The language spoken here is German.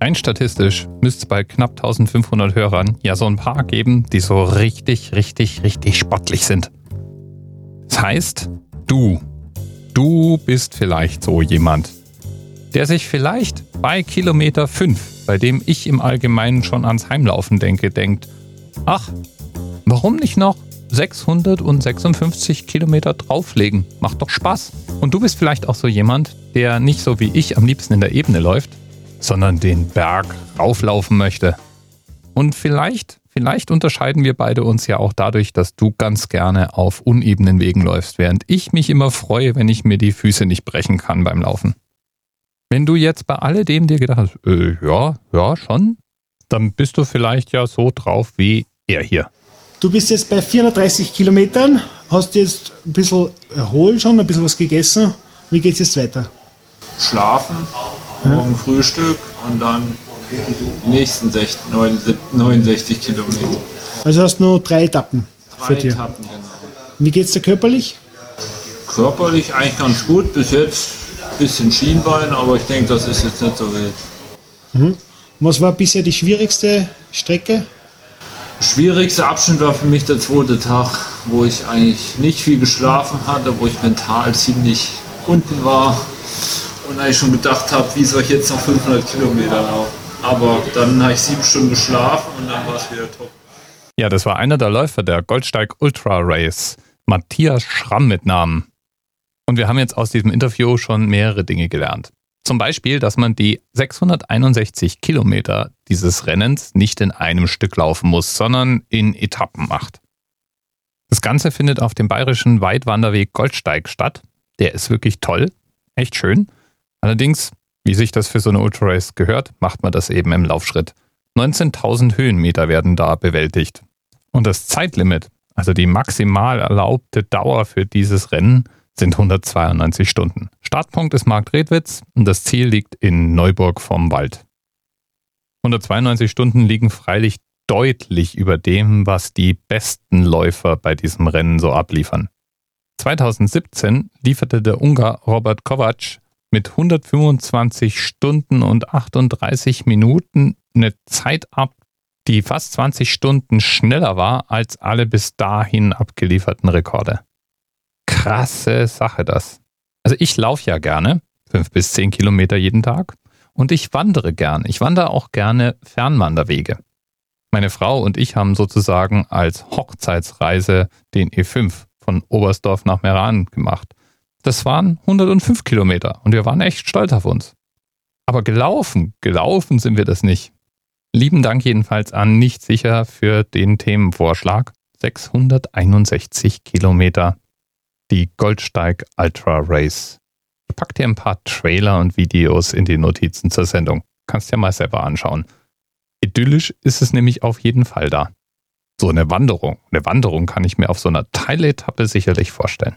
Rein statistisch müsste es bei knapp 1500 Hörern ja so ein paar geben, die so richtig, richtig, richtig sportlich sind. Das heißt, du, du bist vielleicht so jemand, der sich vielleicht bei Kilometer 5, bei dem ich im Allgemeinen schon ans Heimlaufen denke, denkt, ach, warum nicht noch 656 Kilometer drauflegen? Macht doch Spaß. Und du bist vielleicht auch so jemand, der nicht so wie ich am liebsten in der Ebene läuft, sondern den Berg rauflaufen möchte. Und vielleicht, vielleicht unterscheiden wir beide uns ja auch dadurch, dass du ganz gerne auf unebenen Wegen läufst, während ich mich immer freue, wenn ich mir die Füße nicht brechen kann beim Laufen. Wenn du jetzt bei alledem dir gedacht hast, äh, ja, ja, schon, dann bist du vielleicht ja so drauf wie er hier. Du bist jetzt bei 430 Kilometern, hast jetzt ein bisschen erholt schon, ein bisschen was gegessen. Wie geht es jetzt weiter? Schlafen, morgen Frühstück und dann die nächsten 60, 69 Kilometer. Also hast du nur drei Etappen für Drei. Etappen, genau. Wie geht's dir körperlich? Körperlich eigentlich ganz gut, bis jetzt ein bisschen Schienbein, aber ich denke, das ist jetzt nicht so wild. Was war bisher die schwierigste Strecke? Schwierigster Abschnitt war für mich der zweite Tag, wo ich eigentlich nicht viel geschlafen hatte, wo ich mental ziemlich unten war und eigentlich schon gedacht habe, wie soll ich jetzt noch 500 Kilometer laufen. Aber dann habe ich sieben Stunden geschlafen und dann war es wieder top. Ja, das war einer der Läufer der Goldsteig Ultra Race, Matthias Schramm mit Namen. Und wir haben jetzt aus diesem Interview schon mehrere Dinge gelernt. Zum Beispiel, dass man die 661 Kilometer dieses Rennens nicht in einem Stück laufen muss, sondern in Etappen macht. Das Ganze findet auf dem bayerischen Weitwanderweg Goldsteig statt. Der ist wirklich toll, echt schön. Allerdings, wie sich das für so eine Ultra Race gehört, macht man das eben im Laufschritt. 19.000 Höhenmeter werden da bewältigt. Und das Zeitlimit, also die maximal erlaubte Dauer für dieses Rennen, sind 192 Stunden. Startpunkt ist Marktredwitz und das Ziel liegt in Neuburg vom Wald. 192 Stunden liegen freilich deutlich über dem, was die besten Läufer bei diesem Rennen so abliefern. 2017 lieferte der Ungar Robert Kovac mit 125 Stunden und 38 Minuten eine Zeit ab, die fast 20 Stunden schneller war als alle bis dahin abgelieferten Rekorde. Krasse Sache das. Also ich laufe ja gerne, fünf bis zehn Kilometer jeden Tag, und ich wandere gern. Ich wandere auch gerne Fernwanderwege. Meine Frau und ich haben sozusagen als Hochzeitsreise den E5 von Oberstdorf nach Meran gemacht. Das waren 105 Kilometer und wir waren echt stolz auf uns. Aber gelaufen, gelaufen sind wir das nicht. Lieben Dank jedenfalls an Nicht sicher für den Themenvorschlag. 661 Kilometer. Die Goldsteig Ultra Race. Ich pack dir ein paar Trailer und Videos in die Notizen zur Sendung. Kannst dir mal selber anschauen. Idyllisch ist es nämlich auf jeden Fall da. So eine Wanderung. Eine Wanderung kann ich mir auf so einer Teiletappe sicherlich vorstellen.